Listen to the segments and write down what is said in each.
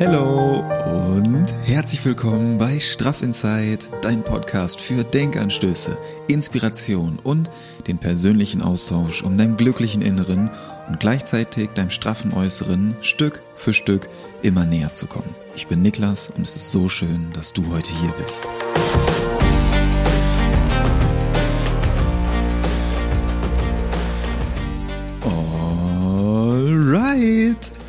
Hallo und herzlich willkommen bei Straff Inside, dein Podcast für Denkanstöße, Inspiration und den persönlichen Austausch, um deinem glücklichen Inneren und gleichzeitig deinem straffen Äußeren Stück für Stück immer näher zu kommen. Ich bin Niklas und es ist so schön, dass du heute hier bist.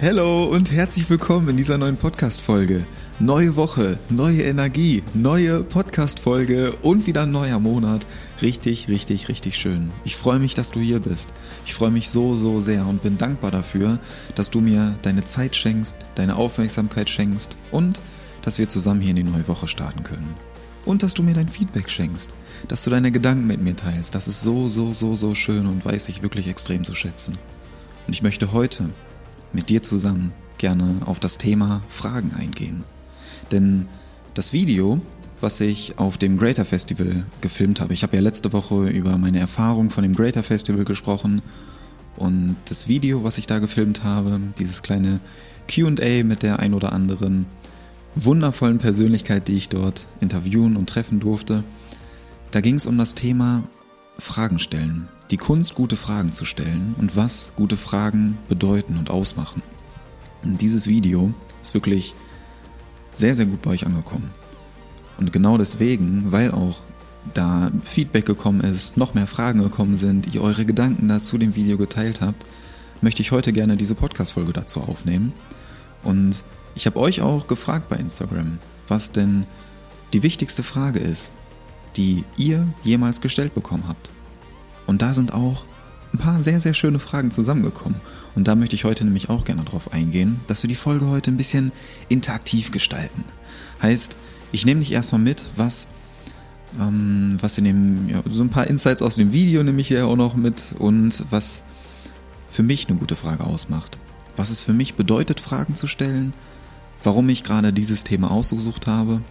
Hello und herzlich willkommen in dieser neuen Podcast-Folge. Neue Woche, neue Energie, neue Podcast-Folge und wieder ein neuer Monat. Richtig, richtig, richtig schön. Ich freue mich, dass du hier bist. Ich freue mich so, so sehr und bin dankbar dafür, dass du mir deine Zeit schenkst, deine Aufmerksamkeit schenkst und dass wir zusammen hier in die neue Woche starten können. Und dass du mir dein Feedback schenkst, dass du deine Gedanken mit mir teilst. Das ist so, so, so, so schön und weiß ich wirklich extrem zu schätzen. Und ich möchte heute mit dir zusammen gerne auf das Thema Fragen eingehen. Denn das Video, was ich auf dem Greater Festival gefilmt habe, ich habe ja letzte Woche über meine Erfahrung von dem Greater Festival gesprochen und das Video, was ich da gefilmt habe, dieses kleine QA mit der ein oder anderen wundervollen Persönlichkeit, die ich dort interviewen und treffen durfte, da ging es um das Thema Fragen stellen. Die Kunst, gute Fragen zu stellen und was gute Fragen bedeuten und ausmachen. Und dieses Video ist wirklich sehr, sehr gut bei euch angekommen. Und genau deswegen, weil auch da Feedback gekommen ist, noch mehr Fragen gekommen sind, ihr eure Gedanken dazu dem Video geteilt habt, möchte ich heute gerne diese Podcast-Folge dazu aufnehmen. Und ich habe euch auch gefragt bei Instagram, was denn die wichtigste Frage ist, die ihr jemals gestellt bekommen habt. Und da sind auch ein paar sehr, sehr schöne Fragen zusammengekommen. Und da möchte ich heute nämlich auch gerne drauf eingehen, dass wir die Folge heute ein bisschen interaktiv gestalten. Heißt, ich nehme dich erstmal mit, was, ähm, was in dem, ja, so ein paar Insights aus dem Video nehme ich ja auch noch mit und was für mich eine gute Frage ausmacht. Was es für mich bedeutet, Fragen zu stellen, warum ich gerade dieses Thema ausgesucht habe.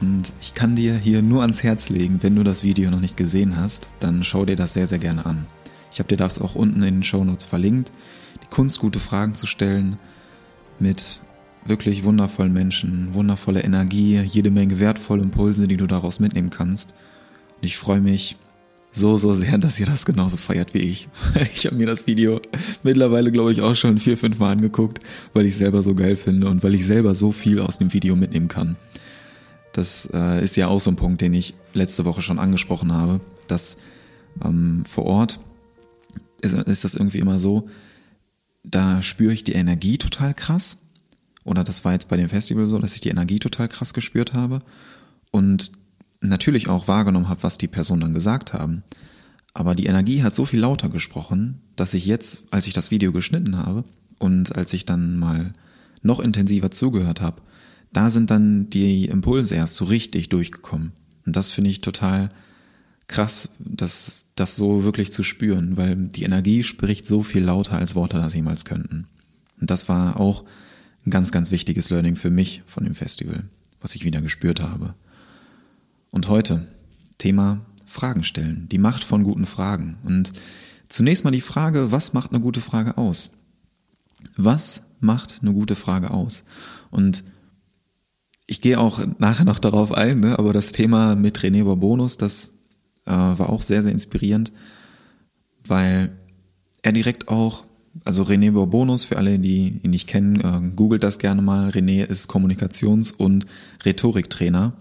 Und ich kann dir hier nur ans Herz legen, wenn du das Video noch nicht gesehen hast, dann schau dir das sehr, sehr gerne an. Ich habe dir das auch unten in den Show Notes verlinkt. Die Kunst, gute Fragen zu stellen mit wirklich wundervollen Menschen, wundervolle Energie, jede Menge wertvolle Impulse, die du daraus mitnehmen kannst. Und ich freue mich so, so sehr, dass ihr das genauso feiert wie ich. Ich habe mir das Video mittlerweile, glaube ich, auch schon vier, fünf Mal angeguckt, weil ich selber so geil finde und weil ich selber so viel aus dem Video mitnehmen kann. Das äh, ist ja auch so ein Punkt, den ich letzte Woche schon angesprochen habe, dass ähm, vor Ort ist, ist das irgendwie immer so, da spüre ich die Energie total krass. Oder das war jetzt bei dem Festival so, dass ich die Energie total krass gespürt habe. Und natürlich auch wahrgenommen habe, was die Personen dann gesagt haben. Aber die Energie hat so viel lauter gesprochen, dass ich jetzt, als ich das Video geschnitten habe und als ich dann mal noch intensiver zugehört habe, da sind dann die Impulse erst so richtig durchgekommen. Und das finde ich total krass, das, das so wirklich zu spüren, weil die Energie spricht so viel lauter, als Worte das jemals könnten. Und das war auch ein ganz, ganz wichtiges Learning für mich von dem Festival, was ich wieder gespürt habe. Und heute Thema Fragen stellen, die Macht von guten Fragen. Und zunächst mal die Frage, was macht eine gute Frage aus? Was macht eine gute Frage aus? Und ich gehe auch nachher noch darauf ein, ne? aber das Thema mit René Bourbonus, das äh, war auch sehr, sehr inspirierend, weil er direkt auch, also René Bourbonus, für alle, die ihn nicht kennen, äh, googelt das gerne mal. René ist Kommunikations- und Rhetoriktrainer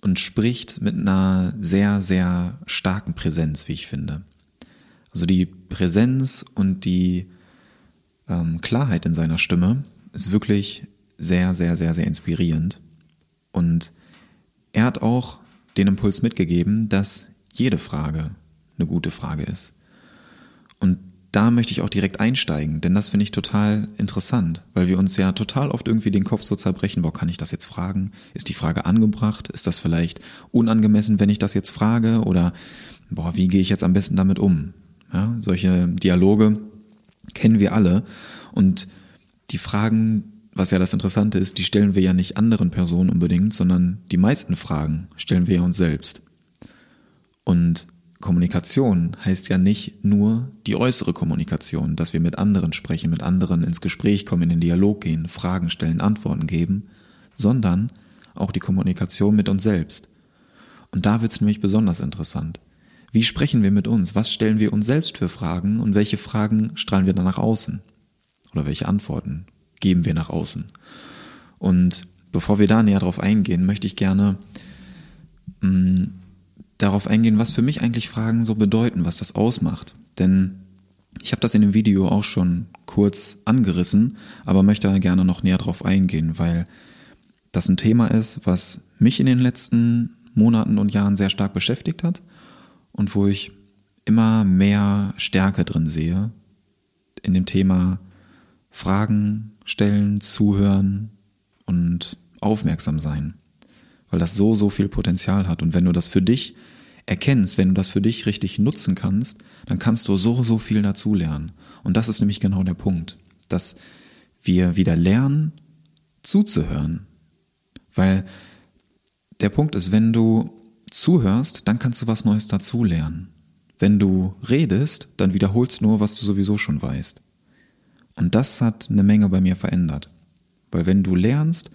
und spricht mit einer sehr, sehr starken Präsenz, wie ich finde. Also die Präsenz und die ähm, Klarheit in seiner Stimme ist wirklich sehr, sehr, sehr, sehr inspirierend. Und er hat auch den Impuls mitgegeben, dass jede Frage eine gute Frage ist. Und da möchte ich auch direkt einsteigen, denn das finde ich total interessant, weil wir uns ja total oft irgendwie den Kopf so zerbrechen, boah, kann ich das jetzt fragen? Ist die Frage angebracht? Ist das vielleicht unangemessen, wenn ich das jetzt frage? Oder, boah, wie gehe ich jetzt am besten damit um? Ja, solche Dialoge kennen wir alle und die Fragen, was ja das Interessante ist, die stellen wir ja nicht anderen Personen unbedingt, sondern die meisten Fragen stellen wir ja uns selbst. Und Kommunikation heißt ja nicht nur die äußere Kommunikation, dass wir mit anderen sprechen, mit anderen ins Gespräch kommen, in den Dialog gehen, Fragen stellen, Antworten geben, sondern auch die Kommunikation mit uns selbst. Und da wird es nämlich besonders interessant. Wie sprechen wir mit uns? Was stellen wir uns selbst für Fragen und welche Fragen strahlen wir dann nach außen? Oder welche Antworten geben wir nach außen? Und bevor wir da näher drauf eingehen, möchte ich gerne mh, mm, darauf eingehen, was für mich eigentlich Fragen so bedeuten, was das ausmacht. Denn ich habe das in dem Video auch schon kurz angerissen, aber möchte gerne noch näher drauf eingehen, weil das ein Thema ist, was mich in den letzten Monaten und Jahren sehr stark beschäftigt hat und wo ich immer mehr Stärke drin sehe in dem Thema Fragen stellen, zuhören und aufmerksam sein, weil das so, so viel Potenzial hat. Und wenn du das für dich erkennst, wenn du das für dich richtig nutzen kannst, dann kannst du so, so viel dazulernen. Und das ist nämlich genau der Punkt, dass wir wieder lernen, zuzuhören. Weil der Punkt ist, wenn du zuhörst, dann kannst du was Neues dazulernen. Wenn du redest, dann wiederholst nur, was du sowieso schon weißt. Und das hat eine Menge bei mir verändert. Weil wenn du lernst,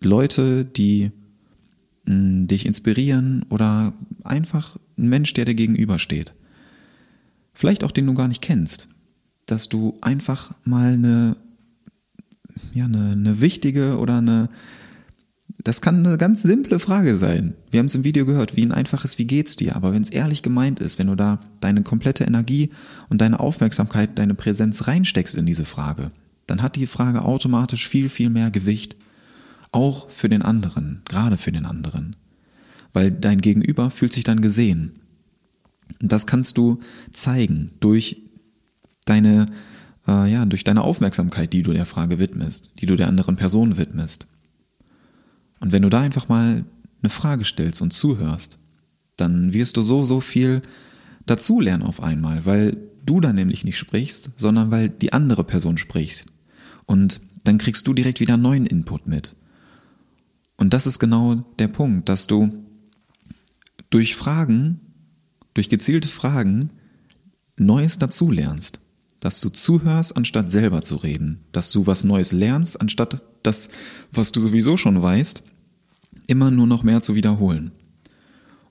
Leute, die mh, dich inspirieren oder einfach ein Mensch, der dir gegenübersteht, vielleicht auch den du gar nicht kennst, dass du einfach mal eine, ja, eine, eine wichtige oder eine, das kann eine ganz simple Frage sein. Wir haben es im Video gehört, wie ein einfaches Wie geht's dir? Aber wenn es ehrlich gemeint ist, wenn du da deine komplette Energie und deine Aufmerksamkeit, deine Präsenz reinsteckst in diese Frage, dann hat die Frage automatisch viel, viel mehr Gewicht. Auch für den anderen, gerade für den anderen. Weil dein Gegenüber fühlt sich dann gesehen. Und das kannst du zeigen durch deine, äh, ja, durch deine Aufmerksamkeit, die du der Frage widmest, die du der anderen Person widmest. Und wenn du da einfach mal eine Frage stellst und zuhörst, dann wirst du so, so viel dazulernen auf einmal, weil du da nämlich nicht sprichst, sondern weil die andere Person spricht. Und dann kriegst du direkt wieder neuen Input mit. Und das ist genau der Punkt, dass du durch Fragen, durch gezielte Fragen Neues dazulernst. Dass du zuhörst, anstatt selber zu reden. Dass du was Neues lernst, anstatt das, was du sowieso schon weißt, immer nur noch mehr zu wiederholen.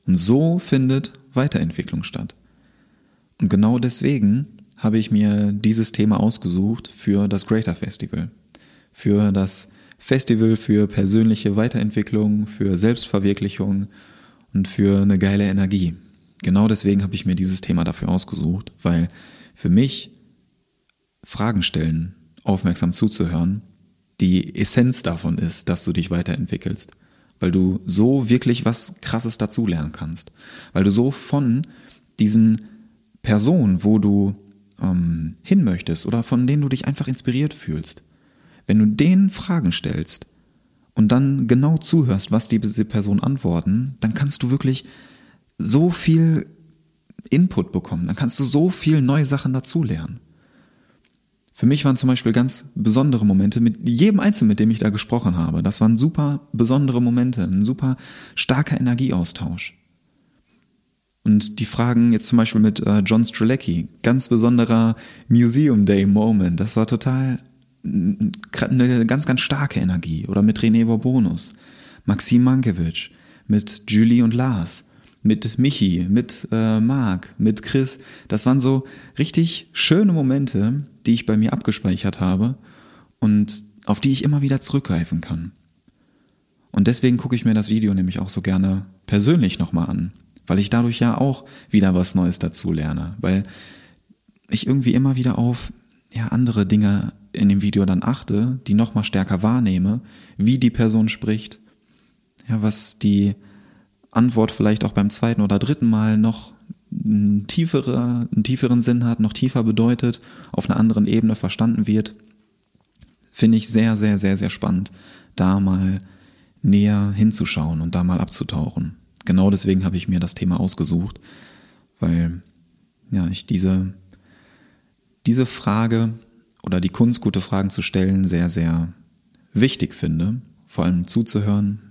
Und so findet Weiterentwicklung statt. Und genau deswegen habe ich mir dieses Thema ausgesucht für das Greater Festival. Für das Festival für persönliche Weiterentwicklung, für Selbstverwirklichung und für eine geile Energie. Genau deswegen habe ich mir dieses Thema dafür ausgesucht, weil für mich Fragen stellen, aufmerksam zuzuhören, die Essenz davon ist, dass du dich weiterentwickelst weil du so wirklich was Krasses dazulernen kannst, weil du so von diesen Personen, wo du ähm, hin möchtest oder von denen du dich einfach inspiriert fühlst, wenn du denen Fragen stellst und dann genau zuhörst, was diese Personen antworten, dann kannst du wirklich so viel Input bekommen, dann kannst du so viel neue Sachen dazulernen. Für mich waren zum Beispiel ganz besondere Momente mit jedem Einzelnen, mit dem ich da gesprochen habe. Das waren super besondere Momente, ein super starker Energieaustausch. Und die Fragen jetzt zum Beispiel mit äh, John Strelecki, ganz besonderer Museum Day Moment, das war total eine ganz, ganz starke Energie. Oder mit René Bourbonus, Maxim Mankiewicz, mit Julie und Lars, mit Michi, mit äh, Marc, mit Chris. Das waren so richtig schöne Momente, die ich bei mir abgespeichert habe und auf die ich immer wieder zurückgreifen kann. Und deswegen gucke ich mir das Video nämlich auch so gerne persönlich nochmal an, weil ich dadurch ja auch wieder was Neues dazu lerne, weil ich irgendwie immer wieder auf ja, andere Dinge in dem Video dann achte, die nochmal stärker wahrnehme, wie die Person spricht, ja, was die Antwort vielleicht auch beim zweiten oder dritten Mal noch einen, tiefere, einen tieferen Sinn hat, noch tiefer bedeutet, auf einer anderen Ebene verstanden wird, finde ich sehr, sehr, sehr, sehr spannend, da mal näher hinzuschauen und da mal abzutauchen. Genau deswegen habe ich mir das Thema ausgesucht, weil ja, ich diese, diese Frage oder die Kunst, gute Fragen zu stellen, sehr, sehr wichtig finde. Vor allem zuzuhören,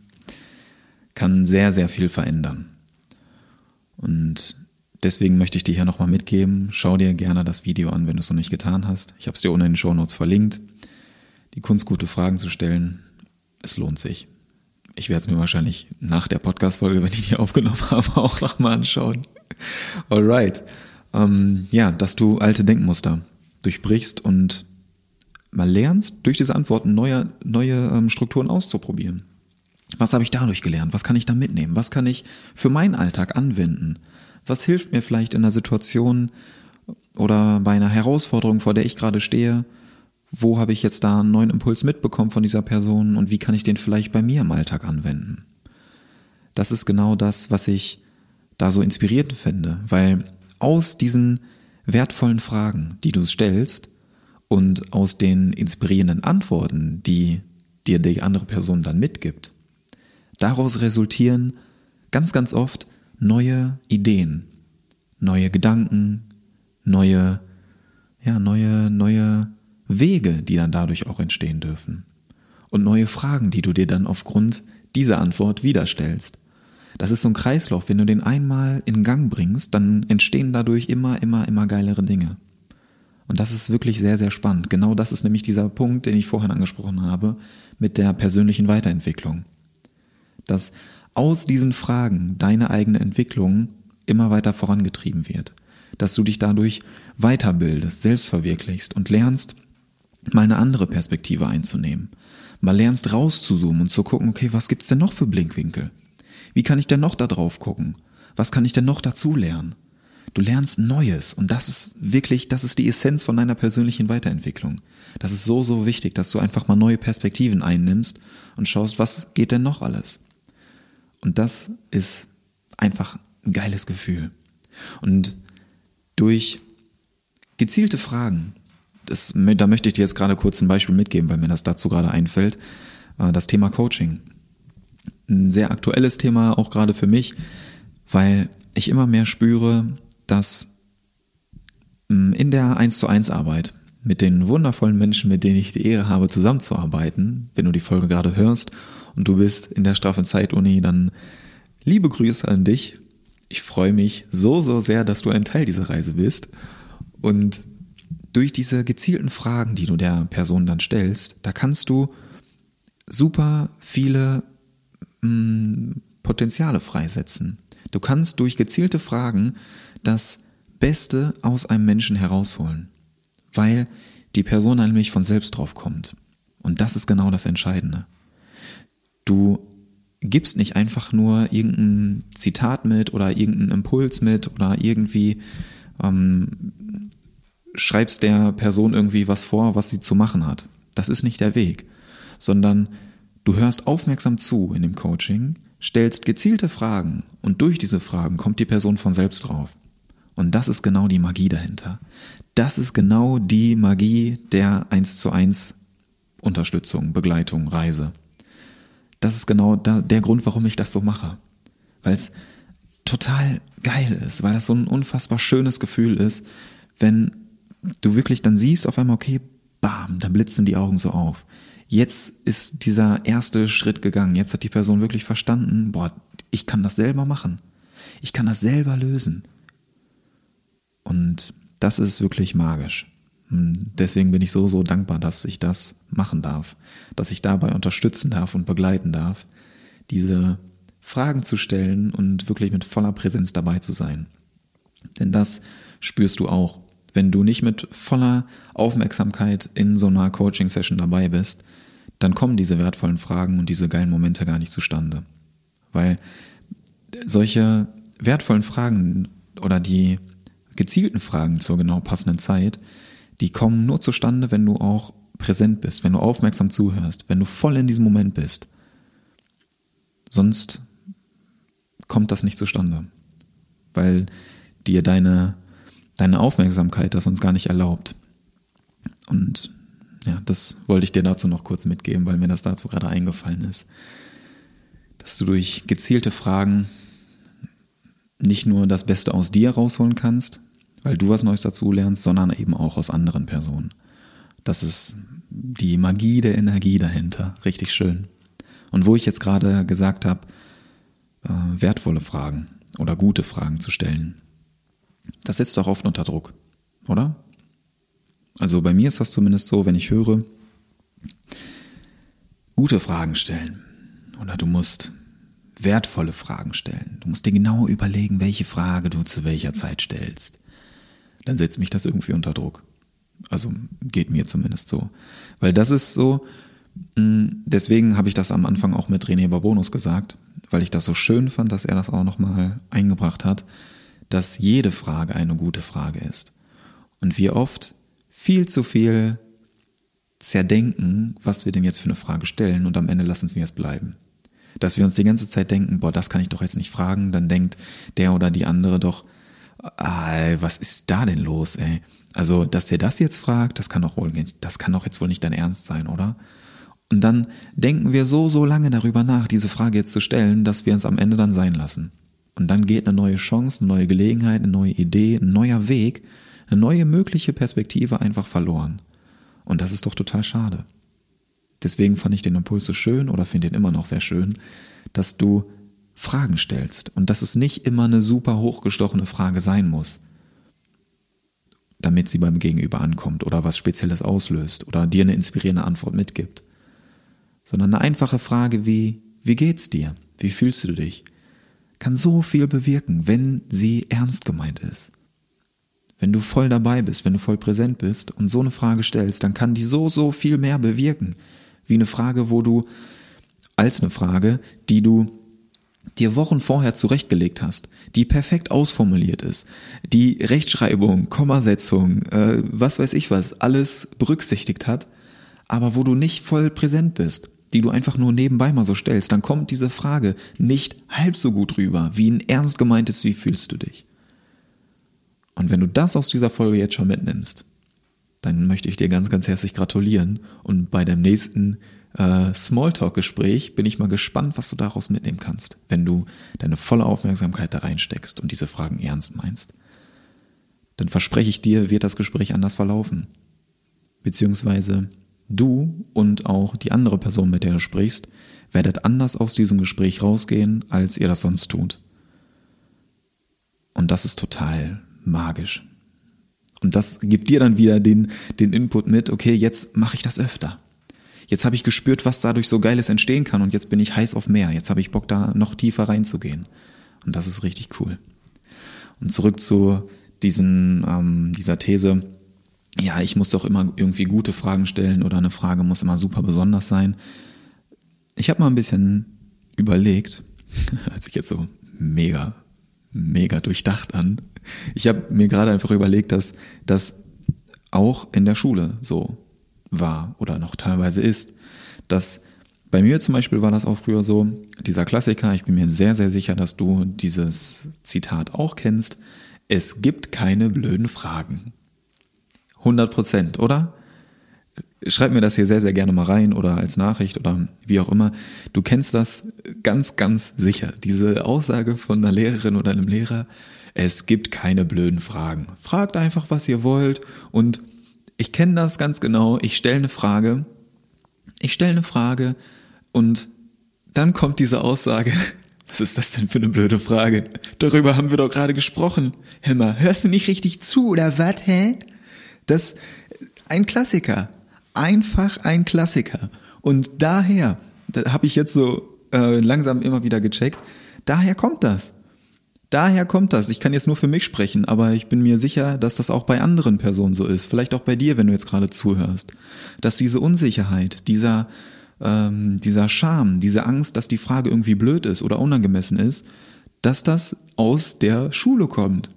kann sehr, sehr viel verändern. Und deswegen möchte ich dir hier nochmal mitgeben, schau dir gerne das Video an, wenn du es noch nicht getan hast. Ich habe es dir unten in den Show Notes verlinkt. Die Kunst, gute Fragen zu stellen, es lohnt sich. Ich werde es mir wahrscheinlich nach der Podcast-Folge, wenn ich die aufgenommen habe, auch nochmal anschauen. Alright. Ähm, ja, dass du alte Denkmuster durchbrichst und mal lernst, durch diese Antworten neue, neue ähm, Strukturen auszuprobieren. Was habe ich dadurch gelernt? Was kann ich da mitnehmen? Was kann ich für meinen Alltag anwenden? Was hilft mir vielleicht in einer Situation oder bei einer Herausforderung, vor der ich gerade stehe? Wo habe ich jetzt da einen neuen Impuls mitbekommen von dieser Person und wie kann ich den vielleicht bei mir im Alltag anwenden? Das ist genau das, was ich da so inspirierend finde, weil aus diesen wertvollen Fragen, die du stellst und aus den inspirierenden Antworten, die dir die andere Person dann mitgibt, daraus resultieren ganz, ganz oft neue Ideen, neue Gedanken, neue, ja, neue, neue Wege, die dann dadurch auch entstehen dürfen. Und neue Fragen, die du dir dann aufgrund dieser Antwort wieder stellst. Das ist so ein Kreislauf. Wenn du den einmal in Gang bringst, dann entstehen dadurch immer, immer, immer geilere Dinge. Und das ist wirklich sehr, sehr spannend. Genau das ist nämlich dieser Punkt, den ich vorhin angesprochen habe, mit der persönlichen Weiterentwicklung. Dass aus diesen Fragen deine eigene Entwicklung immer weiter vorangetrieben wird. Dass du dich dadurch weiterbildest, selbst verwirklichst und lernst, mal eine andere Perspektive einzunehmen. Mal lernst rauszuzoomen und zu gucken, okay, was gibt's denn noch für Blinkwinkel? Wie kann ich denn noch da drauf gucken? Was kann ich denn noch dazu lernen? Du lernst Neues und das ist wirklich, das ist die Essenz von deiner persönlichen Weiterentwicklung. Das ist so, so wichtig, dass du einfach mal neue Perspektiven einnimmst und schaust, was geht denn noch alles? Und das ist einfach ein geiles Gefühl. Und durch gezielte Fragen, das, da möchte ich dir jetzt gerade kurz ein Beispiel mitgeben, weil mir das dazu gerade einfällt, äh, das Thema Coaching. Ein sehr aktuelles Thema, auch gerade für mich, weil ich immer mehr spüre, dass mm, in der 1 zu 1 Arbeit mit den wundervollen Menschen, mit denen ich die Ehre habe, zusammenzuarbeiten, wenn du die Folge gerade hörst und du bist in der Strafe Zeit-Uni, dann liebe Grüße an dich. Ich freue mich so, so sehr, dass du ein Teil dieser Reise bist. Und durch diese gezielten Fragen, die du der Person dann stellst, da kannst du super viele mm, Potenziale freisetzen. Du kannst durch gezielte Fragen das Beste aus einem Menschen herausholen, weil die Person nämlich von selbst drauf kommt. Und das ist genau das Entscheidende. Du gibst nicht einfach nur irgendein Zitat mit oder irgendeinen Impuls mit oder irgendwie ähm, schreibst der Person irgendwie was vor, was sie zu machen hat. Das ist nicht der Weg, sondern du hörst aufmerksam zu in dem Coaching, stellst gezielte Fragen und durch diese Fragen kommt die Person von selbst drauf. Und das ist genau die Magie dahinter. Das ist genau die Magie der 1 zu 1 Unterstützung, Begleitung, Reise. Das ist genau der Grund, warum ich das so mache. Weil es total geil ist, weil das so ein unfassbar schönes Gefühl ist, wenn du wirklich dann siehst auf einmal, okay, bam, da blitzen die Augen so auf. Jetzt ist dieser erste Schritt gegangen. Jetzt hat die Person wirklich verstanden, boah, ich kann das selber machen. Ich kann das selber lösen. Und das ist wirklich magisch. Deswegen bin ich so, so dankbar, dass ich das machen darf, dass ich dabei unterstützen darf und begleiten darf, diese Fragen zu stellen und wirklich mit voller Präsenz dabei zu sein. Denn das spürst du auch, wenn du nicht mit voller Aufmerksamkeit in so einer Coaching-Session dabei bist, dann kommen diese wertvollen Fragen und diese geilen Momente gar nicht zustande. Weil solche wertvollen Fragen oder die gezielten Fragen zur genau passenden Zeit, die kommen nur zustande, wenn du auch präsent bist, wenn du aufmerksam zuhörst, wenn du voll in diesem Moment bist. Sonst kommt das nicht zustande, weil dir deine, deine Aufmerksamkeit das uns gar nicht erlaubt. Und ja, das wollte ich dir dazu noch kurz mitgeben, weil mir das dazu gerade eingefallen ist. Dass du durch gezielte Fragen nicht nur das Beste aus dir rausholen kannst, weil du was Neues dazu lernst, sondern eben auch aus anderen Personen. Das ist die Magie der Energie dahinter. Richtig schön. Und wo ich jetzt gerade gesagt habe, äh, wertvolle Fragen oder gute Fragen zu stellen, das setzt doch oft unter Druck, oder? Also bei mir ist das zumindest so, wenn ich höre, gute Fragen stellen oder du musst wertvolle Fragen stellen. Du musst dir genau überlegen, welche Frage du zu welcher Zeit stellst. Dann setzt mich das irgendwie unter Druck. Also geht mir zumindest so. Weil das ist so, mm, deswegen habe ich das am Anfang auch mit René Babonus gesagt, weil ich das so schön fand, dass er das auch nochmal eingebracht hat, dass jede Frage eine gute Frage ist. Und wir oft viel zu viel zerdenken, was wir denn jetzt für eine Frage stellen und am Ende lassen wir es bleiben. Dass wir uns die ganze Zeit denken, boah, das kann ich doch jetzt nicht fragen, dann denkt der oder die andere doch, ah, was ist da denn los, ey? Also, dass der das jetzt fragt, das kann doch wohl, das kann doch jetzt wohl nicht dein Ernst sein, oder? Und dann denken wir so, so lange darüber nach, diese Frage jetzt zu stellen, dass wir es am Ende dann sein lassen. Und dann geht eine neue Chance, eine neue Gelegenheit, eine neue Idee, ein neuer Weg, eine neue mögliche Perspektive einfach verloren. Und das ist doch total schade. Deswegen fand ich den Impuls so schön oder finde ihn immer noch sehr schön, dass du Fragen stellst und dass es nicht immer eine super hochgestochene Frage sein muss, damit sie beim Gegenüber ankommt oder was Spezielles auslöst oder dir eine inspirierende Antwort mitgibt, sondern eine einfache Frage wie, wie geht's dir? Wie fühlst du dich? Kann so viel bewirken, wenn sie ernst gemeint ist. Wenn du voll dabei bist, wenn du voll präsent bist und so eine Frage stellst, dann kann die so, so viel mehr bewirken, wie eine Frage, wo du, als eine Frage, die du dir Wochen vorher zurechtgelegt hast, die perfekt ausformuliert ist, die Rechtschreibung, Kommasetzung, äh, was weiß ich was, alles berücksichtigt hat, aber wo du nicht voll präsent bist, die du einfach nur nebenbei mal so stellst, dann kommt diese Frage nicht halb so gut rüber, wie ein ernst gemeintes, wie fühlst du dich? Und wenn du das aus dieser Folge jetzt schon mitnimmst, dann möchte ich dir ganz, ganz herzlich gratulieren. Und bei dem nächsten äh, Smalltalk-Gespräch bin ich mal gespannt, was du daraus mitnehmen kannst, wenn du deine volle Aufmerksamkeit da reinsteckst und diese Fragen ernst meinst. Dann verspreche ich dir, wird das Gespräch anders verlaufen. Beziehungsweise du und auch die andere Person, mit der du sprichst, werdet anders aus diesem Gespräch rausgehen, als ihr das sonst tut. Und das ist total magisch. Und das gibt dir dann wieder den, den Input mit, okay, jetzt mache ich das öfter. Jetzt habe ich gespürt, was dadurch so Geiles entstehen kann und jetzt bin ich heiß auf mehr. Jetzt habe ich Bock, da noch tiefer reinzugehen. Und das ist richtig cool. Und zurück zu diesen, ähm, dieser These, ja, ich muss doch immer irgendwie gute Fragen stellen oder eine Frage muss immer super besonders sein. Ich habe mal ein bisschen überlegt, als ich jetzt so mega, mega durchdacht an, ich habe mir gerade einfach überlegt, dass das auch in der Schule so war oder noch teilweise ist, dass bei mir zum Beispiel war das auch früher so, dieser Klassiker, ich bin mir sehr, sehr sicher, dass du dieses Zitat auch kennst, es gibt keine blöden Fragen. 100 Prozent, oder? Schreib mir das hier sehr, sehr gerne mal rein oder als Nachricht oder wie auch immer. Du kennst das ganz, ganz sicher. Diese Aussage von einer Lehrerin oder einem Lehrer, es gibt keine blöden Fragen. Fragt einfach, was ihr wollt. Und ich kenne das ganz genau. Ich stelle eine Frage. Ich stelle eine Frage und dann kommt diese Aussage. Was ist das denn für eine blöde Frage? Darüber haben wir doch gerade gesprochen. Himmer, hörst du nicht richtig zu oder was, hä? Das, ein Klassiker. Einfach ein Klassiker. Und daher, da habe ich jetzt so äh, langsam immer wieder gecheckt, daher kommt das. Daher kommt das. Ich kann jetzt nur für mich sprechen, aber ich bin mir sicher, dass das auch bei anderen Personen so ist. Vielleicht auch bei dir, wenn du jetzt gerade zuhörst. Dass diese Unsicherheit, dieser, ähm, dieser Scham, diese Angst, dass die Frage irgendwie blöd ist oder unangemessen ist, dass das aus der Schule kommt.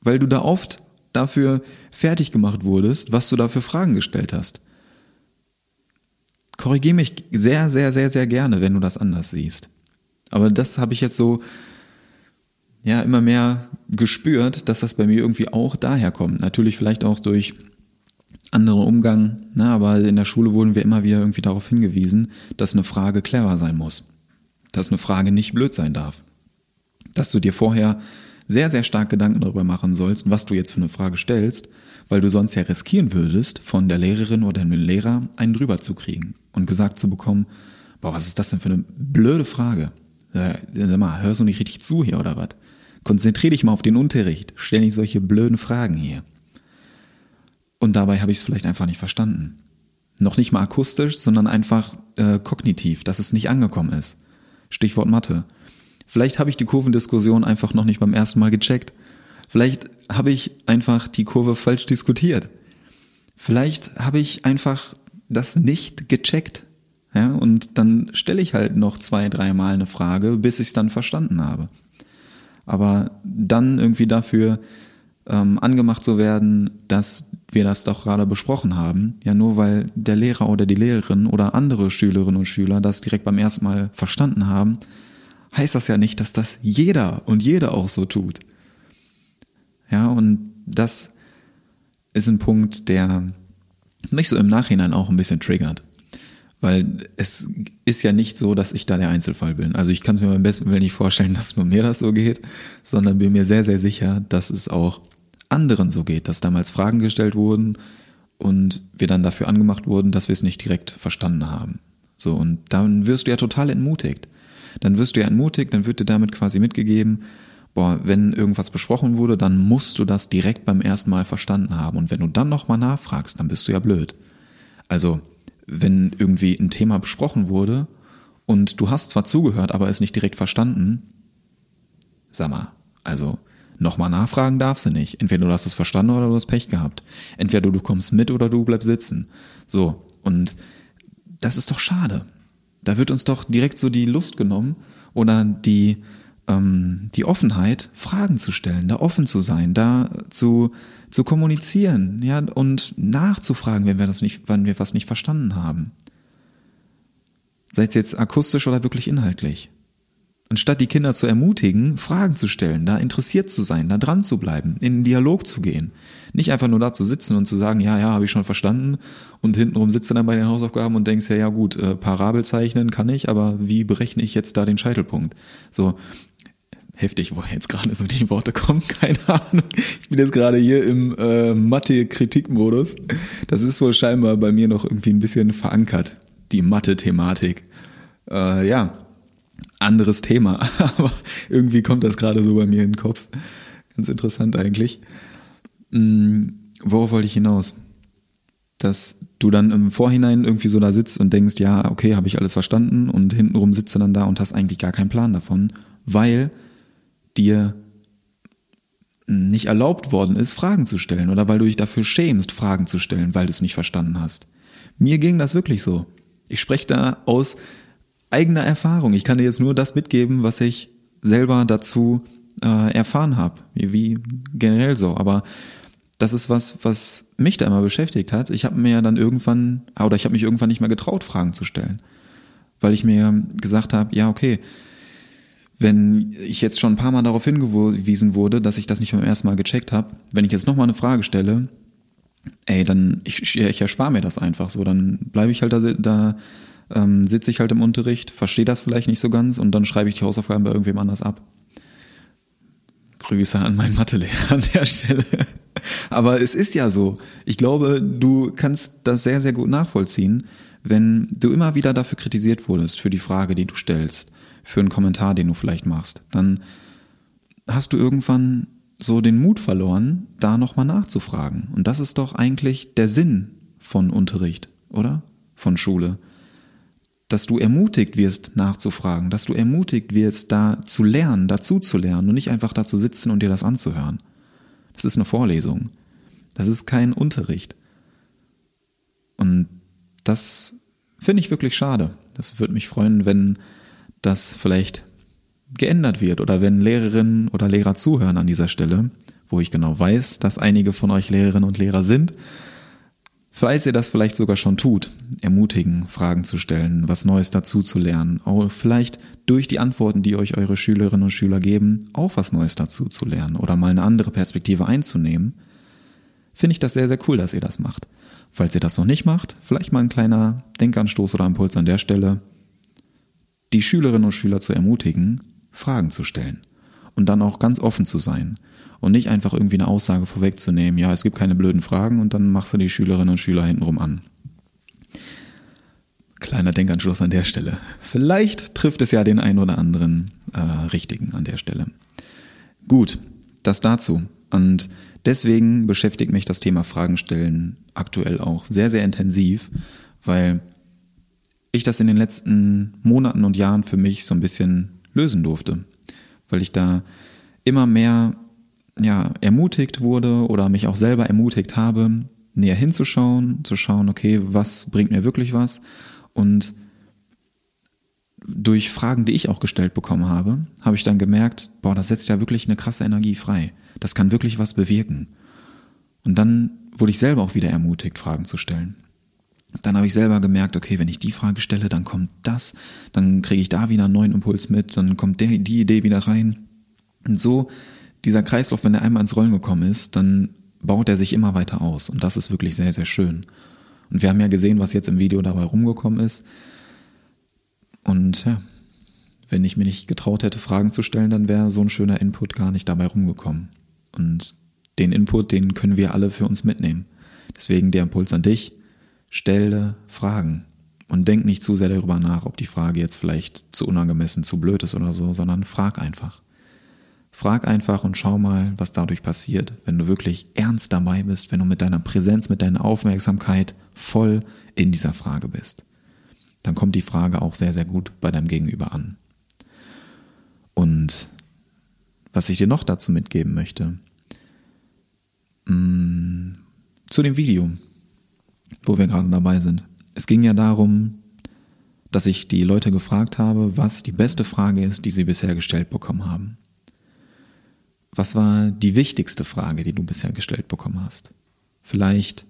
Weil du da oft dafür fertig gemacht wurdest, was du da für Fragen gestellt hast. Korrigier mich sehr, sehr, sehr, sehr gerne, wenn du das anders siehst. Aber das habe ich jetzt so ja immer mehr gespürt, dass das bei mir irgendwie auch daher kommt. Natürlich vielleicht auch durch anderen Umgang, na, aber in der Schule wurden wir immer wieder irgendwie darauf hingewiesen, dass eine Frage clever sein muss. Dass eine Frage nicht blöd sein darf. Dass du dir vorher sehr, sehr stark Gedanken darüber machen sollst, was du jetzt für eine Frage stellst, weil du sonst ja riskieren würdest, von der Lehrerin oder dem Lehrer einen drüber zu kriegen und gesagt zu bekommen, boah, was ist das denn für eine blöde Frage? Sag mal, hörst du nicht richtig zu hier oder was? Konzentrier dich mal auf den Unterricht. Stell nicht solche blöden Fragen hier. Und dabei habe ich es vielleicht einfach nicht verstanden. Noch nicht mal akustisch, sondern einfach äh, kognitiv, dass es nicht angekommen ist. Stichwort Mathe. Vielleicht habe ich die Kurvendiskussion einfach noch nicht beim ersten Mal gecheckt. Vielleicht habe ich einfach die Kurve falsch diskutiert. Vielleicht habe ich einfach das nicht gecheckt. Ja, und dann stelle ich halt noch zwei, dreimal eine Frage, bis ich es dann verstanden habe. Aber dann irgendwie dafür ähm, angemacht zu werden, dass wir das doch gerade besprochen haben, ja nur weil der Lehrer oder die Lehrerin oder andere Schülerinnen und Schüler das direkt beim ersten Mal verstanden haben, heißt das ja nicht, dass das jeder und jede auch so tut. Ja, und das ist ein Punkt, der mich so im Nachhinein auch ein bisschen triggert. Weil es ist ja nicht so, dass ich da der Einzelfall bin. Also ich kann es mir beim besten Willen nicht vorstellen, dass nur mir das so geht, sondern bin mir sehr, sehr sicher, dass es auch anderen so geht, dass damals Fragen gestellt wurden und wir dann dafür angemacht wurden, dass wir es nicht direkt verstanden haben. So, und dann wirst du ja total entmutigt. Dann wirst du ja entmutigt, dann wird dir damit quasi mitgegeben, boah, wenn irgendwas besprochen wurde, dann musst du das direkt beim ersten Mal verstanden haben. Und wenn du dann nochmal nachfragst, dann bist du ja blöd. Also, wenn irgendwie ein Thema besprochen wurde und du hast zwar zugehört, aber es nicht direkt verstanden, sag mal, also nochmal nachfragen darfst du nicht. Entweder du hast es verstanden oder du hast Pech gehabt. Entweder du kommst mit oder du bleibst sitzen. So, und das ist doch schade. Da wird uns doch direkt so die Lust genommen oder die, ähm, die Offenheit, Fragen zu stellen, da offen zu sein, da zu, zu kommunizieren, ja, und nachzufragen, wenn wir das nicht, wenn wir was nicht verstanden haben. Sei es jetzt akustisch oder wirklich inhaltlich. Anstatt die Kinder zu ermutigen, Fragen zu stellen, da interessiert zu sein, da dran zu bleiben, in den Dialog zu gehen. Nicht einfach nur da zu sitzen und zu sagen, ja, ja, habe ich schon verstanden und hintenrum sitzt du dann bei den Hausaufgaben und denkst, ja, ja gut, äh, Parabel zeichnen kann ich, aber wie berechne ich jetzt da den Scheitelpunkt? So, heftig, woher jetzt gerade so die Worte kommen, keine Ahnung. Ich bin jetzt gerade hier im äh, Mathe-Kritik-Modus. Das ist wohl scheinbar bei mir noch irgendwie ein bisschen verankert, die Mathe-Thematik. Äh, ja, anderes Thema, aber irgendwie kommt das gerade so bei mir in den Kopf. Ganz interessant eigentlich. Hm, worauf wollte ich hinaus? Dass du dann im Vorhinein irgendwie so da sitzt und denkst, ja, okay, habe ich alles verstanden und hintenrum sitzt du dann da und hast eigentlich gar keinen Plan davon, weil dir nicht erlaubt worden ist, Fragen zu stellen oder weil du dich dafür schämst, Fragen zu stellen, weil du es nicht verstanden hast. Mir ging das wirklich so. Ich spreche da aus eigener Erfahrung. Ich kann dir jetzt nur das mitgeben, was ich selber dazu äh, erfahren habe, wie, generell so. Aber das ist was, was mich da immer beschäftigt hat. Ich habe mir dann irgendwann, oder ich habe mich irgendwann nicht mehr getraut, Fragen zu stellen, weil ich mir gesagt habe, ja okay, wenn ich jetzt schon ein paar Mal darauf hingewiesen wurde, dass ich das nicht beim ersten Mal gecheckt habe, wenn ich jetzt nochmal eine Frage stelle, ey, dann ich, ich erspare mir das einfach so, dann bleibe ich halt da, da ähm, sitze ich halt im Unterricht, verstehe das vielleicht nicht so ganz und dann schreibe ich die Hausaufgaben bei irgendwem anders ab. Grüße an meinen Mathelehrer an der Stelle. Aber es ist ja so. Ich glaube, du kannst das sehr, sehr gut nachvollziehen, wenn du immer wieder dafür kritisiert wurdest, für die Frage, die du stellst, für einen Kommentar, den du vielleicht machst. Dann hast du irgendwann so den Mut verloren, da nochmal nachzufragen. Und das ist doch eigentlich der Sinn von Unterricht, oder? Von Schule dass du ermutigt wirst, nachzufragen, dass du ermutigt wirst, da zu lernen, dazu zu lernen und nicht einfach da zu sitzen und dir das anzuhören. Das ist eine Vorlesung. Das ist kein Unterricht. Und das finde ich wirklich schade. Das würde mich freuen, wenn das vielleicht geändert wird oder wenn Lehrerinnen oder Lehrer zuhören an dieser Stelle, wo ich genau weiß, dass einige von euch Lehrerinnen und Lehrer sind Falls ihr das vielleicht sogar schon tut, ermutigen, Fragen zu stellen, was Neues dazu zu lernen, auch vielleicht durch die Antworten, die euch eure Schülerinnen und Schüler geben, auch was Neues dazu zu lernen oder mal eine andere Perspektive einzunehmen, finde ich das sehr, sehr cool, dass ihr das macht. Falls ihr das noch nicht macht, vielleicht mal ein kleiner Denkanstoß oder Impuls an der Stelle, die Schülerinnen und Schüler zu ermutigen, Fragen zu stellen und dann auch ganz offen zu sein und nicht einfach irgendwie eine Aussage vorwegzunehmen, ja, es gibt keine blöden Fragen und dann machst du die Schülerinnen und Schüler hintenrum an. Kleiner Denkanschluss an der Stelle. Vielleicht trifft es ja den einen oder anderen äh, Richtigen an der Stelle. Gut, das dazu. Und deswegen beschäftigt mich das Thema Fragen stellen aktuell auch sehr, sehr intensiv, weil ich das in den letzten Monaten und Jahren für mich so ein bisschen lösen durfte, weil ich da immer mehr ja, ermutigt wurde oder mich auch selber ermutigt habe, näher hinzuschauen, zu schauen, okay, was bringt mir wirklich was und durch Fragen, die ich auch gestellt bekommen habe, habe ich dann gemerkt, boah, das setzt ja wirklich eine krasse Energie frei. Das kann wirklich was bewirken. Und dann wurde ich selber auch wieder ermutigt, Fragen zu stellen. Dann habe ich selber gemerkt, okay, wenn ich die Frage stelle, dann kommt das, dann kriege ich da wieder einen neuen Impuls mit, dann kommt der, die Idee wieder rein. Und so, dieser Kreislauf, wenn er einmal ins Rollen gekommen ist, dann baut er sich immer weiter aus. Und das ist wirklich sehr, sehr schön. Und wir haben ja gesehen, was jetzt im Video dabei rumgekommen ist. Und ja, wenn ich mir nicht getraut hätte, Fragen zu stellen, dann wäre so ein schöner Input gar nicht dabei rumgekommen. Und den Input, den können wir alle für uns mitnehmen. Deswegen der Impuls an dich, stelle Fragen. Und denk nicht zu sehr darüber nach, ob die Frage jetzt vielleicht zu unangemessen, zu blöd ist oder so, sondern frag einfach. Frag einfach und schau mal, was dadurch passiert, wenn du wirklich ernst dabei bist, wenn du mit deiner Präsenz, mit deiner Aufmerksamkeit voll in dieser Frage bist. Dann kommt die Frage auch sehr, sehr gut bei deinem Gegenüber an. Und was ich dir noch dazu mitgeben möchte, mh, mm, zu dem Video, wo wir gerade dabei sind. Es ging ja darum, dass ich die Leute gefragt habe, was die beste Frage ist, die sie bisher gestellt bekommen haben. Was war die wichtigste Frage, die du bisher gestellt bekommen hast? Vielleicht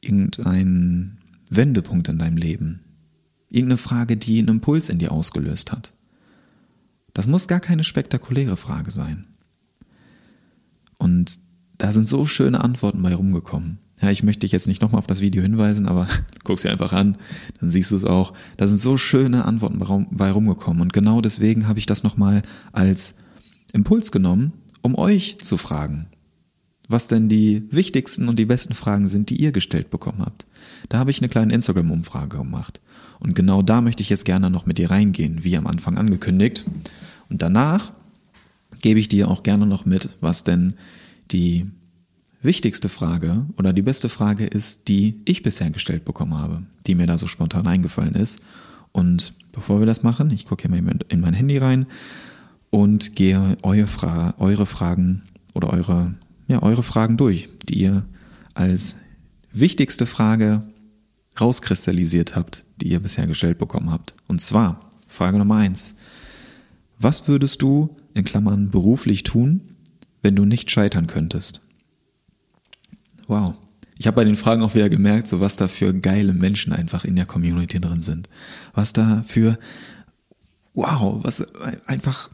irgendein Wendepunkt in deinem Leben. Irgendeine Frage, die einen Impuls in dir ausgelöst hat. Das muss gar keine spektakuläre Frage sein. Und da sind so schöne Antworten bei rumgekommen. Ja, ich möchte dich jetzt nicht nochmal auf das Video hinweisen, aber guck sie einfach an, dann siehst du es auch. Da sind so schöne Antworten bei rumgekommen. Und genau deswegen habe ich das nochmal als Impuls genommen, um euch zu fragen, was denn die wichtigsten und die besten Fragen sind, die ihr gestellt bekommen habt. Da habe ich eine kleine Instagram-Umfrage gemacht. Und genau da möchte ich jetzt gerne noch mit dir reingehen, wie am Anfang angekündigt. Und danach gebe ich dir auch gerne noch mit, was denn die wichtigste Frage oder die beste Frage ist, die ich bisher gestellt bekommen habe, die mir da so spontan eingefallen ist. Und bevor wir das machen, ich gucke hier mal in mein Handy rein und gehe eure, Fra eure Fragen oder eure, ja, eure Fragen durch, die ihr als wichtigste Frage rauskristallisiert habt, die ihr bisher gestellt bekommen habt. Und zwar Frage Nummer eins. Was würdest du in Klammern beruflich tun, wenn du nicht scheitern könntest? Wow. Ich habe bei den Fragen auch wieder gemerkt, so was da für geile Menschen einfach in der Community drin sind. Was da für, wow, was einfach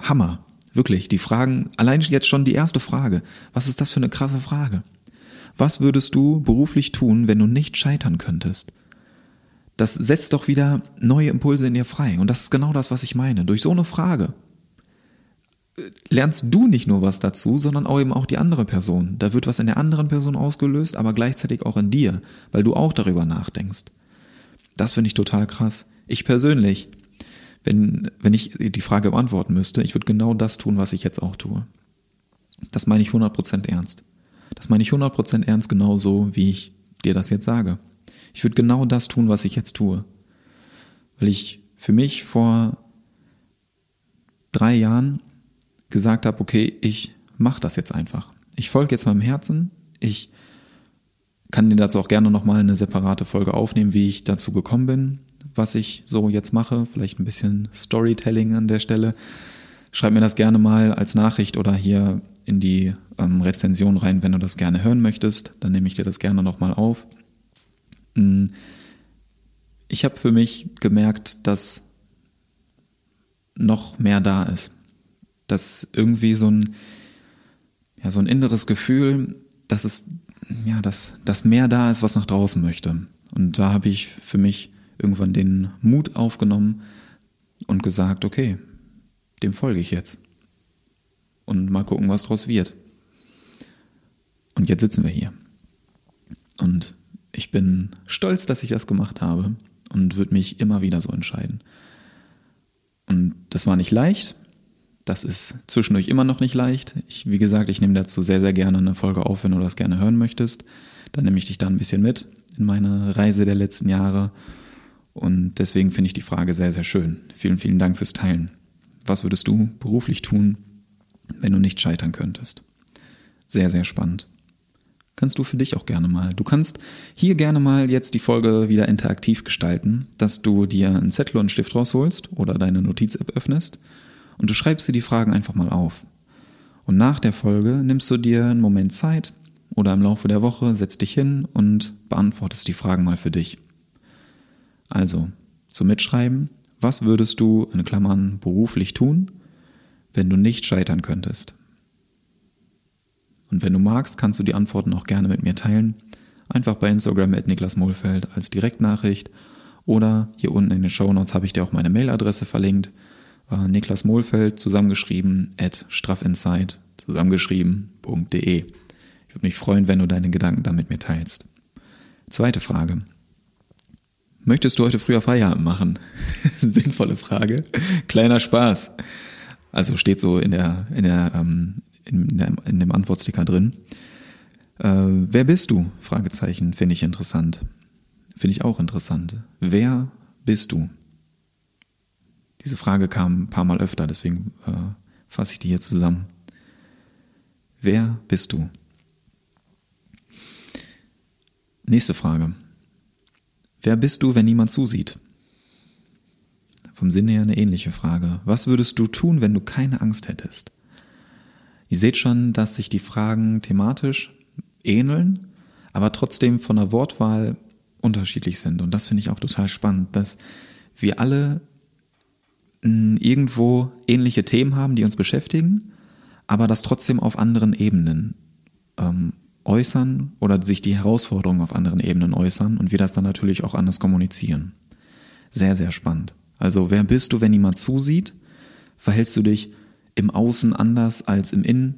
Hammer. Wirklich, die Fragen, allein jetzt schon die erste Frage. Was ist das für eine krasse Frage? Was würdest du beruflich tun, wenn du nicht scheitern könntest? Das setzt doch wieder neue Impulse in dir frei. Und das ist genau das, was ich meine. Durch so eine Frage lernst du nicht nur was dazu, sondern auch eben auch die andere Person. Da wird was in der anderen Person ausgelöst, aber gleichzeitig auch in dir, weil du auch darüber nachdenkst. Das finde ich total krass. Ich persönlich, wenn, wenn ich die Frage beantworten müsste, ich würde genau das tun, was ich jetzt auch tue. Das meine ich 100% ernst. Das meine ich 100% ernst genauso, wie ich dir das jetzt sage. Ich würde genau das tun, was ich jetzt tue. Weil ich für mich vor drei Jahren gesagt habe, okay, ich mache das jetzt einfach. Ich folge jetzt meinem Herzen. Ich kann dir dazu auch gerne nochmal eine separate Folge aufnehmen, wie ich dazu gekommen bin, was ich so jetzt mache. Vielleicht ein bisschen Storytelling an der Stelle. Schreib mir das gerne mal als Nachricht oder hier in die ähm, Rezension rein, wenn du das gerne hören möchtest. Dann nehme ich dir das gerne nochmal auf. Hm. Ich habe für mich gemerkt, dass noch mehr da ist dass irgendwie so ein, ja, so ein inneres Gefühl, dass es, ja, dass, dass mehr da ist, was nach draußen möchte. Und da habe ich für mich irgendwann den Mut aufgenommen und gesagt, okay, dem folge ich jetzt. Und mal gucken, was daraus wird. Und jetzt sitzen wir hier. Und ich bin stolz, dass ich das gemacht habe und würde mich immer wieder so entscheiden. Und das war nicht leicht, Das ist zwischendurch immer noch nicht leicht. Ich, wie gesagt, ich nehme dazu sehr, sehr gerne eine Folge auf, wenn du das gerne hören möchtest. Dann nehme ich dich da ein bisschen mit in meine Reise der letzten Jahre. Und deswegen finde ich die Frage sehr, sehr schön. Vielen, vielen Dank fürs Teilen. Was würdest du beruflich tun, wenn du nicht scheitern könntest? Sehr, sehr spannend. Kannst du für dich auch gerne mal. Du kannst hier gerne mal jetzt die Folge wieder interaktiv gestalten, dass du dir einen Zettel und einen Stift rausholst oder deine Notiz-App öffnest und du schreibst dir die Fragen einfach mal auf. Und nach der Folge nimmst du dir einen Moment Zeit oder im Laufe der Woche setzt dich hin und beantwortest die Fragen mal für dich. Also, zum Mitschreiben, was würdest du in Klammern beruflich tun, wenn du nicht scheitern könntest? Und wenn du magst, kannst du die Antworten auch gerne mit mir teilen. Einfach bei Instagram at Niklas Mohlfeld als Direktnachricht oder hier unten in den Show Notes habe ich dir auch meine Mailadresse verlinkt. Äh, Niklas Mohlfeld zusammengeschrieben at straffinsight zusammengeschrieben.de. Ich würde mich freuen, wenn du deine Gedanken da mit mir teilst. Zweite Frage. Möchtest du heute früher Feierabend machen? Sinnvolle Frage. Kleiner Spaß. Also steht so in der, in der, ähm, in, der, in dem Antwortsticker drin. Äh, wer bist du? Fragezeichen. Finde ich interessant. Finde ich auch interessant. Wer bist du? Diese Frage kam ein paar Mal öfter, deswegen äh, fasse ich die hier zusammen. Wer bist du? Nächste Frage. Wer bist du, wenn niemand zusieht? Vom Sinne her eine ähnliche Frage. Was würdest du tun, wenn du keine Angst hättest? Ihr seht schon, dass sich die Fragen thematisch ähneln, aber trotzdem von der Wortwahl unterschiedlich sind. Und das finde ich auch total spannend, dass wir alle irgendwo ähnliche Themen haben, die uns beschäftigen, aber das trotzdem auf anderen Ebenen ähm, äußern oder sich die Herausforderungen auf anderen Ebenen äußern und wir das dann natürlich auch anders kommunizieren. Sehr, sehr spannend. Also wer bist du, wenn niemand zusieht? Verhältst du dich im Außen anders als im Innen?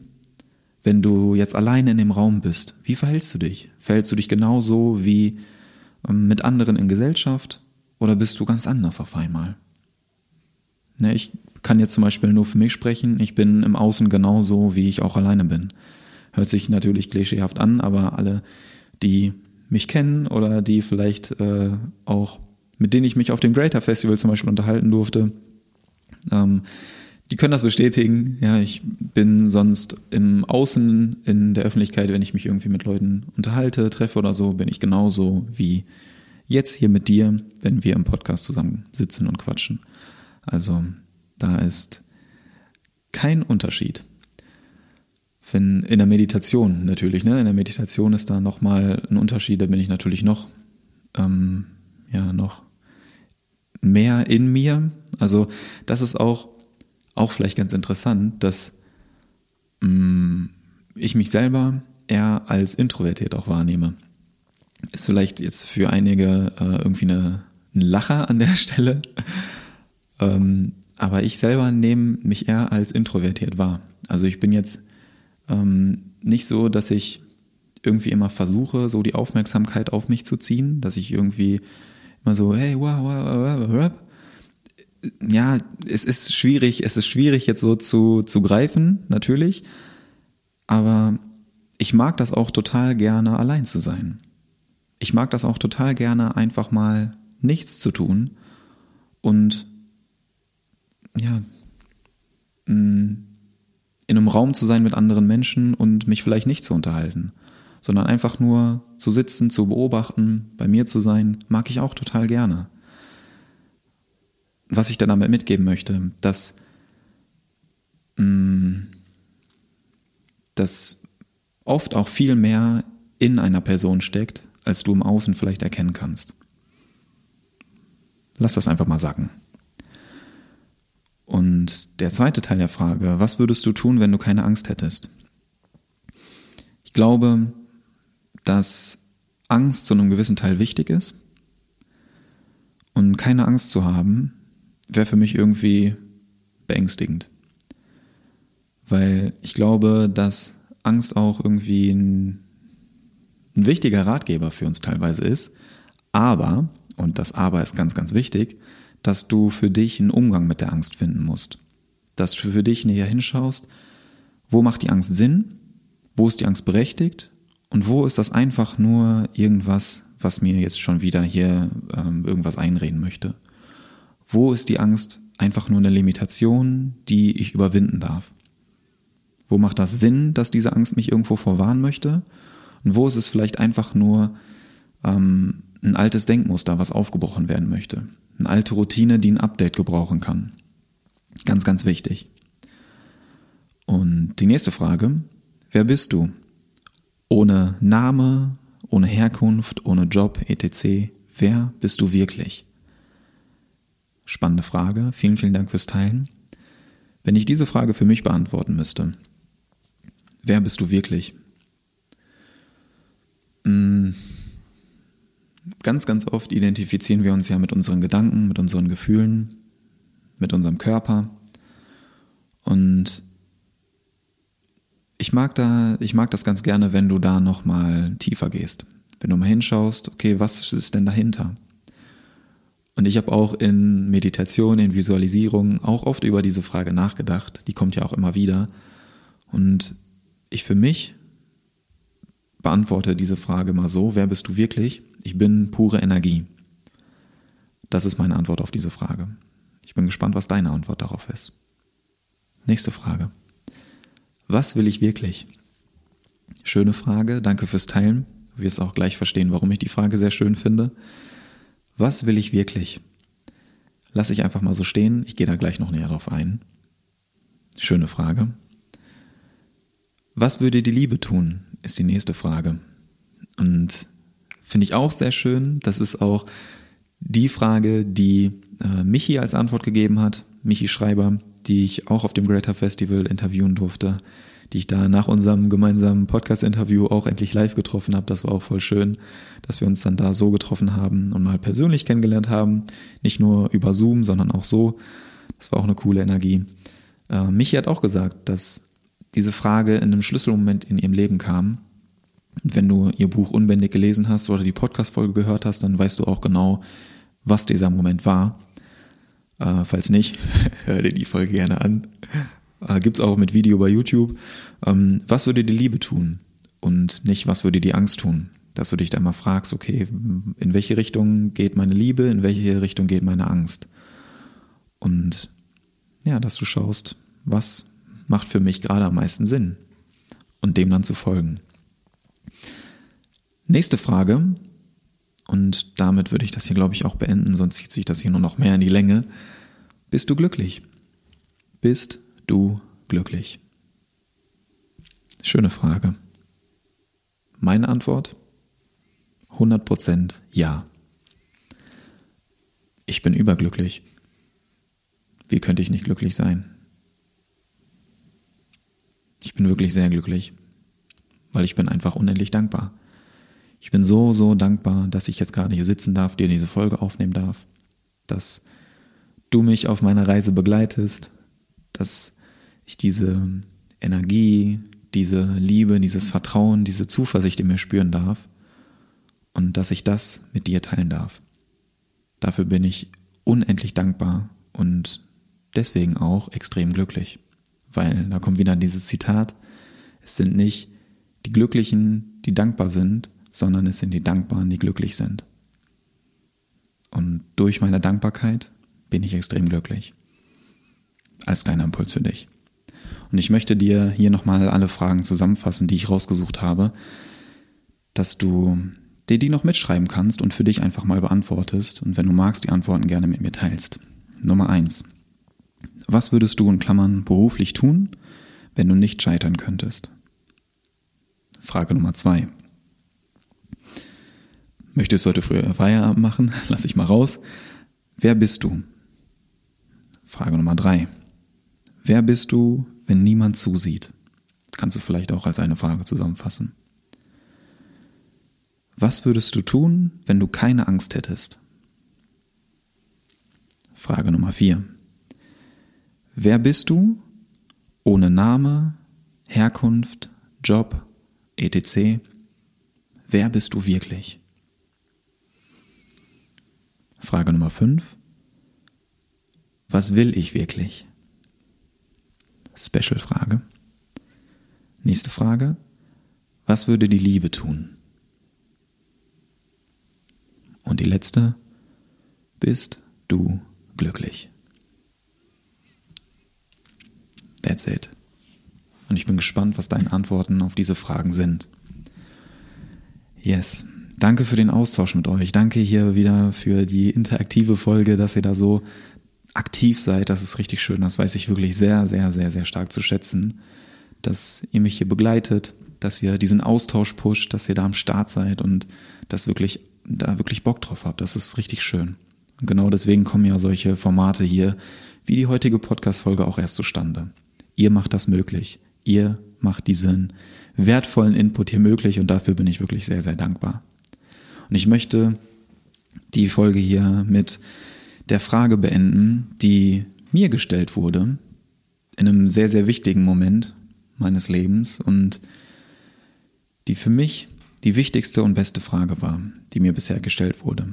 Wenn du jetzt alleine in dem Raum bist, wie verhältst du dich? Verhältst du dich genauso wie ähm, mit anderen in Gesellschaft oder bist du ganz anders auf einmal? Ne, ich kann jetzt zum Beispiel nur für mich sprechen. Ich bin im Außen genauso, wie ich auch alleine bin. Hört sich natürlich klischeehaft an, aber alle, die mich kennen oder die vielleicht äh, auch, mit denen ich mich auf dem Greater Festival zum Beispiel unterhalten durfte, ähm, die können das bestätigen. Ja, ich bin sonst im Außen, in der Öffentlichkeit, wenn ich mich irgendwie mit Leuten unterhalte, treffe oder so, bin ich genauso wie jetzt hier mit dir, wenn wir im Podcast zusammen sitzen und quatschen. Also da ist kein Unterschied. Wenn in der Meditation natürlich, ne? In der Meditation ist da nochmal ein Unterschied, da bin ich natürlich noch, ähm, ja, noch mehr in mir. Also, das ist auch, auch vielleicht ganz interessant, dass ähm, ich mich selber eher als introvertiert auch wahrnehme. Ist vielleicht jetzt für einige äh, irgendwie eine, ein Lacher an der Stelle. Ähm, aber ich selber nehme mich eher als introvertiert wahr. Also ich bin jetzt ähm, nicht so, dass ich irgendwie immer versuche, so die Aufmerksamkeit auf mich zu ziehen, dass ich irgendwie immer so, hey, wow, wow, wow, wow. Ja, es ist schwierig, es ist schwierig jetzt so zu, zu greifen, natürlich. Aber ich mag das auch total gerne, allein zu sein. Ich mag das auch total gerne, einfach mal nichts zu tun und ja, mm, in einem Raum zu sein mit anderen Menschen und mich vielleicht nicht zu unterhalten, sondern einfach nur zu sitzen, zu beobachten, bei mir zu sein, mag ich auch total gerne. Was ich dann damit mitgeben möchte, dass, mm, dass oft auch viel mehr in einer Person steckt, als du im Außen vielleicht erkennen kannst. Lass das einfach mal sacken. Und der zweite Teil der Frage, was würdest du tun, wenn du keine Angst hättest? Ich glaube, dass Angst zu einem gewissen Teil wichtig ist. Und keine Angst zu haben, wäre für mich irgendwie beängstigend. Weil ich glaube, dass Angst auch irgendwie ein, ein wichtiger Ratgeber für uns teilweise ist. Aber, und das Aber ist ganz, ganz wichtig, dass du für dich einen Umgang mit der Angst finden musst. dass du für dich näher hinschaust, wo macht die Angst Sinn, wo ist die Angst berechtigt und wo ist das einfach nur irgendwas, was mir jetzt schon wieder hier ähm, irgendwas einreden möchte. Wo ist die Angst einfach nur eine Limitation, die ich überwinden darf? Wo macht das Sinn, dass diese Angst mich irgendwo vorwarnen möchte? Und wo ist es vielleicht einfach nur ähm, ein altes Denkmuster, was aufgebrochen werden möchte? Eine alte Routine, die ein Update gebrauchen kann. Ganz, ganz wichtig. Und die nächste Frage, wer bist du? Ohne Name, ohne Herkunft, ohne Job, etc. Wer bist du wirklich? Spannende Frage. Vielen, vielen Dank fürs Teilen. Wenn ich diese Frage für mich beantworten müsste, wer bist du wirklich? Hm, ganz, ganz oft identifizieren wir uns ja mit unseren Gedanken, mit unseren Gefühlen, mit unserem Körper. Und ich mag da, ich mag das ganz gerne, wenn du da nochmal tiefer gehst. Wenn du mal hinschaust, okay, was ist denn dahinter? Und ich habe auch in Meditation, in Visualisierung auch oft über diese Frage nachgedacht. Die kommt ja auch immer wieder. Und ich für mich beantworte diese Frage mal so, wer bist du wirklich? Ich bin pure Energie. Das ist meine Antwort auf diese Frage. Ich bin gespannt, was deine Antwort darauf ist. Nächste Frage. Was will ich wirklich? Schöne Frage, danke fürs Teilen. Du wirst auch gleich verstehen, warum ich die Frage sehr schön finde. Was will ich wirklich? Lass ich einfach mal so stehen, ich gehe da gleich noch näher drauf ein. Schöne Frage. Was würde die Liebe tun, ist die nächste Frage. Und finde ich auch sehr schön. Das ist auch die Frage, die äh, Michi als Antwort gegeben hat, Michi Schreiber, die ich auch auf dem Greater Festival interviewen durfte, die ich da nach unserem gemeinsamen Podcast-Interview auch endlich live getroffen habe. Das war auch voll schön, dass wir uns dann da so getroffen haben und mal persönlich kennengelernt haben. Nicht nur über Zoom, sondern auch so. Das war auch eine coole Energie. Äh, Michi hat auch gesagt, dass diese Frage in einem Schlüsselmoment in ihrem Leben kam. Und wenn du ihr Buch Unbändig gelesen hast oder die Podcast-Folge gehört hast, dann weißt du auch genau, was dieser Moment war. Äh, falls nicht, hör dir die Folge gerne an. Äh, gibt's auch mit Video bei YouTube. Ähm, was würde die Liebe tun? Und nicht, was würde die Angst tun? Dass du dich da mal fragst, okay, in welche Richtung geht meine Liebe, in welche Richtung geht meine Angst? Und ja, dass du schaust, was macht für mich gerade am meisten Sinn und dem dann zu folgen. Nächste Frage, und damit würde ich das hier, glaube ich, auch beenden, sonst zieht sich das hier nur noch mehr in die Länge. Bist du glücklich? Bist du glücklich? Schöne Frage. Meine Antwort? 100% ja. Ich bin überglücklich. Wie könnte ich nicht glücklich sein? Ich bin wirklich sehr glücklich, weil ich bin einfach unendlich dankbar. Ich bin so, so dankbar, dass ich jetzt gerade hier sitzen darf, dir diese Folge aufnehmen darf, dass du mich auf meiner Reise begleitest, dass ich diese Energie, diese Liebe, dieses Vertrauen, diese Zuversicht in mir spüren darf und dass ich das mit dir teilen darf. Dafür bin ich unendlich dankbar und deswegen auch extrem glücklich. Weil da kommt wieder dieses Zitat, es sind nicht die Glücklichen, die dankbar sind, sondern es sind die Dankbaren, die glücklich sind. Und durch meine Dankbarkeit bin ich extrem glücklich. Als kleiner Impuls für dich. Und ich möchte dir hier nochmal alle Fragen zusammenfassen, die ich rausgesucht habe, dass du dir die noch mitschreiben kannst und für dich einfach mal beantwortest und wenn du magst, die Antworten gerne mit mir teilst. Nummer eins: Was würdest du in Klammern beruflich tun, wenn du nicht scheitern könntest? Frage Nummer zwei. Möchtest du heute früher Feierabend machen? Lass ich mal raus. Wer bist du? Frage Nummer drei. Wer bist du, wenn niemand zusieht? Kannst du vielleicht auch als eine Frage zusammenfassen. Was würdest du tun, wenn du keine Angst hättest? Frage Nummer vier. Wer bist du ohne Name, Herkunft, Job, etc.? Wer bist du wirklich? Frage Nummer 5. Was will ich wirklich? Special-Frage. Nächste Frage. Was würde die Liebe tun? Und die letzte. Bist du glücklich? It. Und ich bin gespannt, was deine Antworten auf diese Fragen sind. Yes. Danke für den Austausch mit euch. Danke hier wieder für die interaktive Folge, dass ihr da so aktiv seid. Das ist richtig schön. Das weiß ich wirklich sehr, sehr, sehr, sehr stark zu schätzen. Dass ihr mich hier begleitet, dass ihr diesen Austausch pusht, dass ihr da am Start seid und das wirklich, da wirklich Bock drauf habt. Das ist richtig schön. Und genau deswegen kommen ja solche Formate hier, wie die heutige Podcast-Folge auch erst zustande. Ihr macht das möglich. Ihr macht diesen wertvollen Input hier möglich und dafür bin ich wirklich sehr, sehr dankbar. Und ich möchte die Folge hier mit der Frage beenden, die mir gestellt wurde, in einem sehr, sehr wichtigen Moment meines Lebens und die für mich die wichtigste und beste Frage war, die mir bisher gestellt wurde.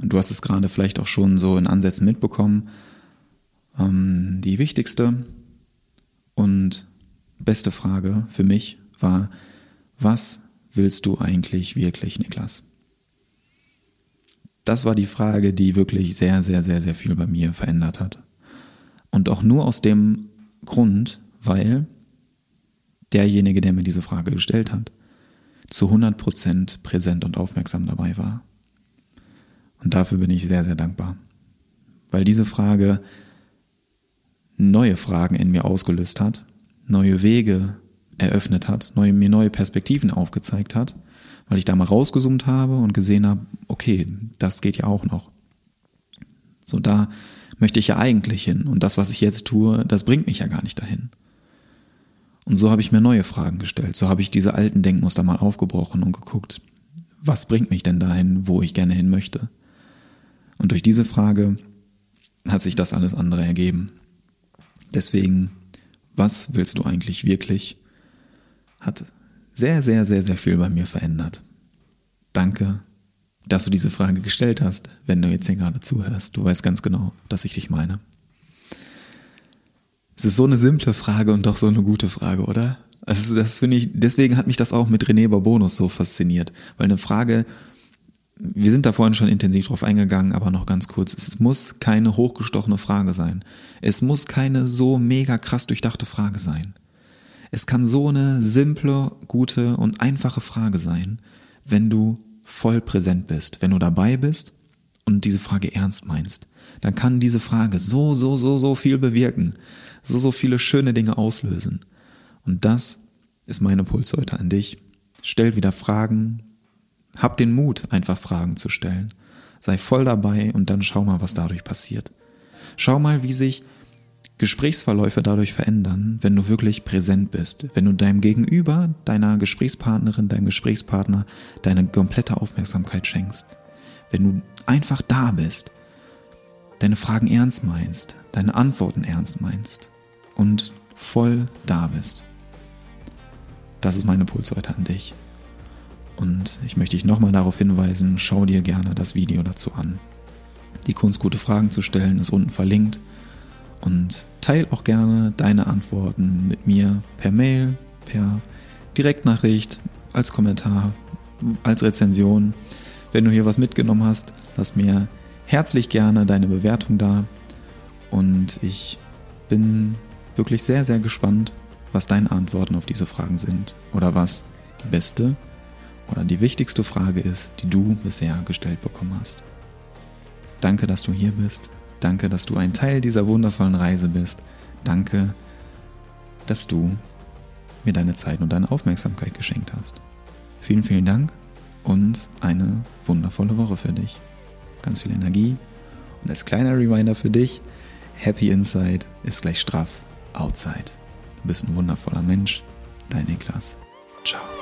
Und du hast es gerade vielleicht auch schon so in Ansätzen mitbekommen. Ähm, die wichtigste und beste Frage für mich war, was willst du eigentlich wirklich, Niklas? Das war die Frage, die wirklich sehr, sehr, sehr, sehr viel bei mir verändert hat. Und auch nur aus dem Grund, weil derjenige, der mir diese Frage gestellt hat, zu 100% präsent und aufmerksam dabei war. Und dafür bin ich sehr, sehr dankbar. Weil diese Frage neue Fragen in mir ausgelöst hat, neue Wege eröffnet hat, neue, mir neue Perspektiven aufgezeigt hat weil ich da mal rausgezoomt habe und gesehen habe, okay, das geht ja auch noch. So, da möchte ich ja eigentlich hin. Und das, was ich jetzt tue, das bringt mich ja gar nicht dahin. Und so habe ich mir neue Fragen gestellt. So habe ich diese alten Denkmuster mal aufgebrochen und geguckt, was bringt mich denn dahin, wo ich gerne hin möchte? Und durch diese Frage hat sich das alles andere ergeben. Deswegen, was willst du eigentlich wirklich? Hat sehr, sehr, sehr, sehr viel bei mir verändert. Danke, dass du diese Frage gestellt hast, wenn du jetzt hier gerade zuhörst. Du weißt ganz genau, dass ich dich meine. Es ist so eine simple Frage und doch so eine gute Frage, oder? Also das finde ich, deswegen hat mich das auch mit René Barbonus so fasziniert, weil eine Frage, wir sind da vorhin schon intensiv drauf eingegangen, aber noch ganz kurz, es muss keine hochgestochene Frage sein. Es muss keine so mega krass durchdachte Frage sein. Es kann so eine simple, gute und einfache Frage sein, wenn du voll präsent bist, wenn du dabei bist und diese Frage ernst meinst. Dann kann diese Frage so, so, so, so viel bewirken, so, so viele schöne Dinge auslösen. Und das ist meine Puls heute an dich. Stell wieder Fragen. Hab den Mut, einfach Fragen zu stellen. Sei voll dabei und dann schau mal, was dadurch passiert. Schau mal, wie sich Gesprächsverläufe dadurch verändern, wenn du wirklich präsent bist, wenn du deinem Gegenüber, deiner Gesprächspartnerin, deinem Gesprächspartner deine komplette Aufmerksamkeit schenkst. Wenn du einfach da bist, deine Fragen ernst meinst, deine Antworten ernst meinst und voll da bist. Das ist meine Puls heute an dich. Und ich möchte dich nochmal darauf hinweisen, schau dir gerne das Video dazu an. Die Kunst, gute Fragen zu stellen, ist unten verlinkt. Und teil auch gerne deine Antworten mit mir per Mail, per Direktnachricht, als Kommentar, als Rezension. Wenn du hier was mitgenommen hast, lass mir herzlich gerne deine Bewertung da. Und ich bin wirklich sehr, sehr gespannt, was deine Antworten auf diese Fragen sind oder was die beste oder die wichtigste Frage ist, die du bisher gestellt bekommen hast. Danke, dass du hier bist. Danke, dass du ein Teil dieser wundervollen Reise bist. Danke, dass du mir deine Zeit und deine Aufmerksamkeit geschenkt hast. Vielen, vielen Dank und eine wundervolle Woche für dich. Ganz viel Energie und als kleiner Reminder für dich, Happy Inside ist gleich straff Outside. Du bist ein wundervoller Mensch. Dein Niklas. Ciao.